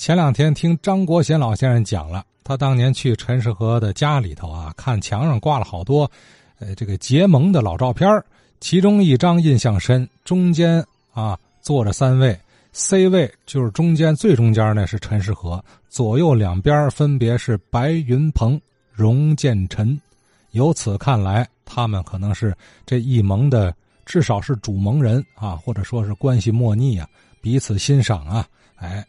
前两天听张国贤老先生讲了，他当年去陈世和的家里头啊，看墙上挂了好多，呃，这个结盟的老照片其中一张印象深，中间啊坐着三位，C 位就是中间最中间呢是陈世和，左右两边分别是白云鹏、荣建臣。由此看来，他们可能是这一盟的，至少是主盟人啊，或者说是关系莫逆啊，彼此欣赏啊，哎。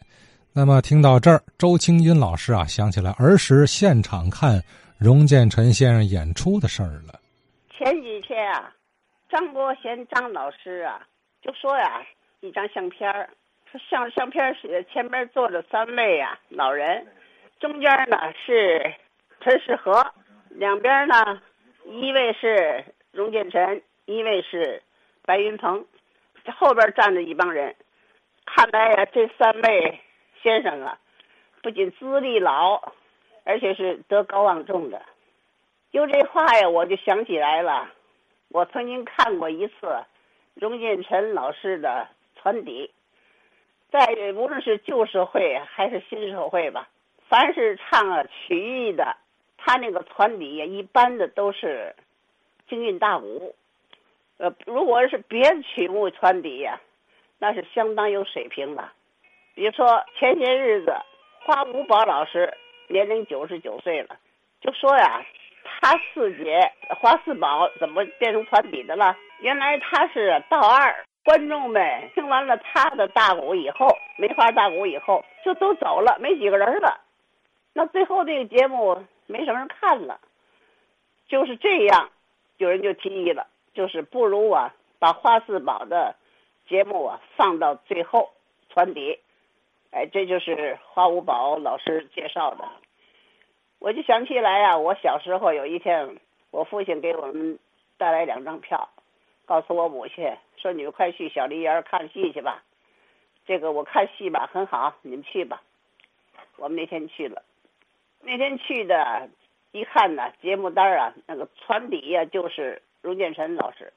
那么听到这儿，周清音老师啊，想起来儿时现场看荣建臣先生演出的事儿了。前几天啊，张国贤张老师啊，就说呀，一张相片儿，说相相片是前边坐着三位啊老人，中间呢是陈世和，两边呢一位是荣建臣，一位是白云鹏，后边站着一帮人。看来呀，这三位。先生啊，不仅资历老，而且是德高望重的。就这话呀，我就想起来了，我曾经看过一次荣建臣老师的传底，在无论是旧社会还是新社会吧，凡是唱啊曲艺的，他那个传底呀，一般的都是京韵大鼓。呃，如果是别的曲目传底呀，那是相当有水平了。比如说前些日子，花五宝老师年龄九十九岁了，就说呀，他四姐花四宝怎么变成团底的了？原来他是道二，观众们听完了他的大鼓以后，梅花大鼓以后就都走了，没几个人了。那最后这个节目没什么人看了，就是这样，有人就提议了，就是不如啊，把花四宝的节目啊放到最后团底。哎，这就是花五宝老师介绍的，我就想起来呀，我小时候有一天，我父亲给我们带来两张票，告诉我母亲说：“你们快去小梨园看戏去吧。”这个我看戏吧很好，你们去吧。我们那天去了，那天去的，一看呢，节目单啊，那个船底呀就是荣建臣老师，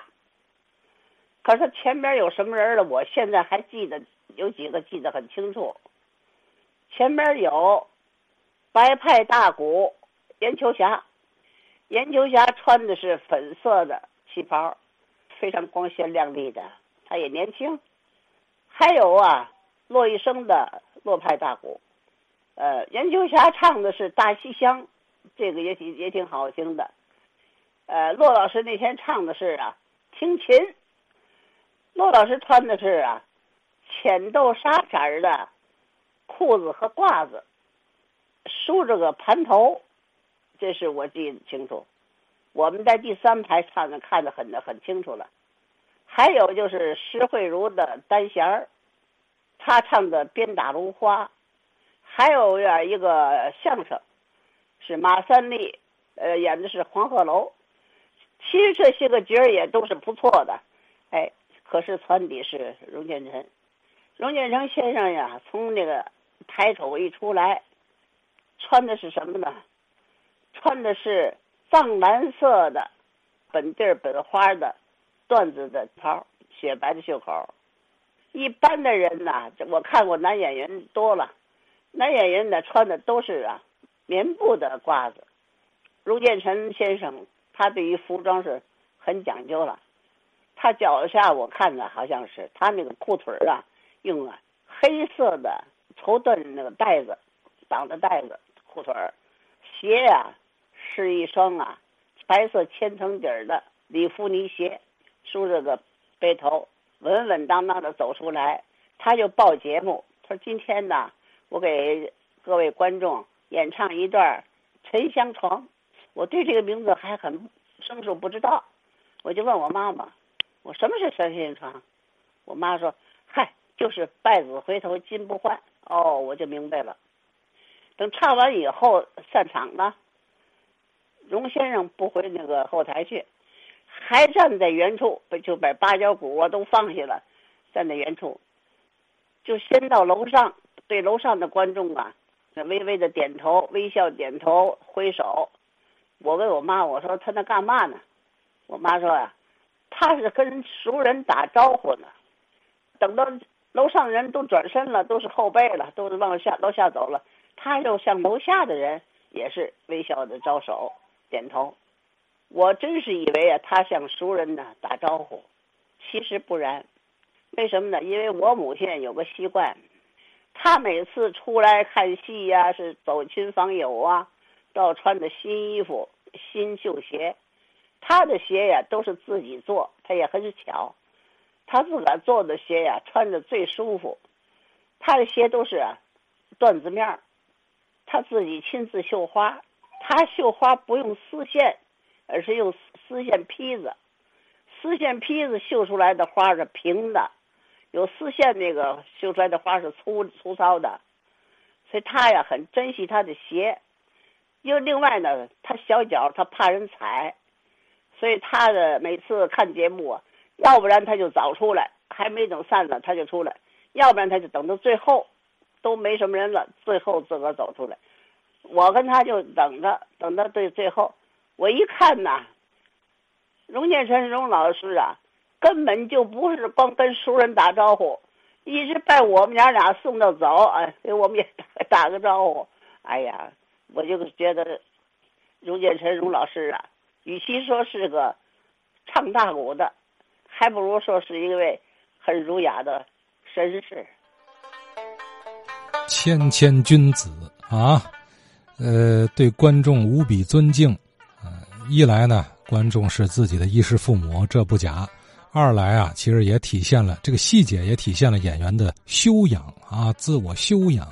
可是他前边有什么人了？我现在还记得。有几个记得很清楚，前边有白派大鼓严秋霞，严秋霞穿的是粉色的旗袍，非常光鲜亮丽的，她也年轻。还有啊，骆一生的骆派大鼓，呃，严秋霞唱的是大西厢，这个也挺也挺好听的。呃，骆老师那天唱的是啊，听琴。骆老师穿的是啊。浅豆沙色儿的裤子和褂子，梳着个盘头，这是我记得清楚。我们在第三排看的，看的很的很清楚了。还有就是施慧茹的单弦儿，她唱的《鞭打芦花》，还有呀一个相声，是马三立，呃，演的是黄鹤楼。其实这些个角儿也都是不错的，哎，可是传底是荣建臣。荣建成先生呀，从那个台口一出来，穿的是什么呢？穿的是藏蓝色的本地本花的缎子的袍，雪白的袖口。一般的人呐，我看过男演员多了，男演员呢穿的都是啊棉布的褂子。荣建成先生他对于服装是很讲究了，他脚下我看着好像是他那个裤腿啊。用啊黑色的绸缎那个带子绑的带子裤腿儿，鞋呀是一双啊白色千层底儿的里夫尼鞋，梳着个背头，稳稳当当的走出来，他就报节目。他说：“今天呢，我给各位观众演唱一段《沉香床》。”我对这个名字还很生疏，不知道，我就问我妈妈：“我什么是《沉香床》？”我妈说：“。”就是败子回头金不换哦，我就明白了。等唱完以后散场了，荣先生不回那个后台去，还站在原处，就把芭蕉鼓啊都放下了，站在原处，就先到楼上，对楼上的观众啊，那微微的点头，微笑点头，挥手。我问我妈，我说他那干嘛呢？我妈说呀，他是跟熟人打招呼呢。等到。楼上人都转身了，都是后背了，都是往下楼下走了。他又向楼下的人也是微笑的招手点头。我真是以为啊，他向熟人呢打招呼，其实不然。为什么呢？因为我母亲有个习惯，她每次出来看戏呀，是走亲访友啊，都要穿的新衣服、新旧鞋。她的鞋呀都是自己做，她也很巧，他自个儿做的鞋呀穿着最舒服。他的鞋都是缎子面儿，他自己亲自绣花。他绣花不用丝线，而是用丝线坯子。丝线坯子绣出来的花是平的。有丝线那个绣出来的花是粗粗糙的，所以他呀很珍惜他的鞋。又另外呢，他小脚他怕人踩，所以他的每次看节目啊，要不然他就早出来，还没等散了他就出来；要不然他就等到最后，都没什么人了，最后自个儿走出来。我跟他就等着，等到最最后，我一看呐，荣建臣荣老师啊。根本就不是光跟熟人打招呼，一直把我们娘俩送到走，哎，给我们也打个招呼。哎呀，我就觉得荣建臣荣老师啊，与其说是个唱大鼓的，还不如说是一位很儒雅的绅士。谦谦君子啊，呃，对观众无比尊敬。呃，一来呢，观众是自己的衣食父母，这不假。二来啊，其实也体现了这个细节，也体现了演员的修养啊，自我修养。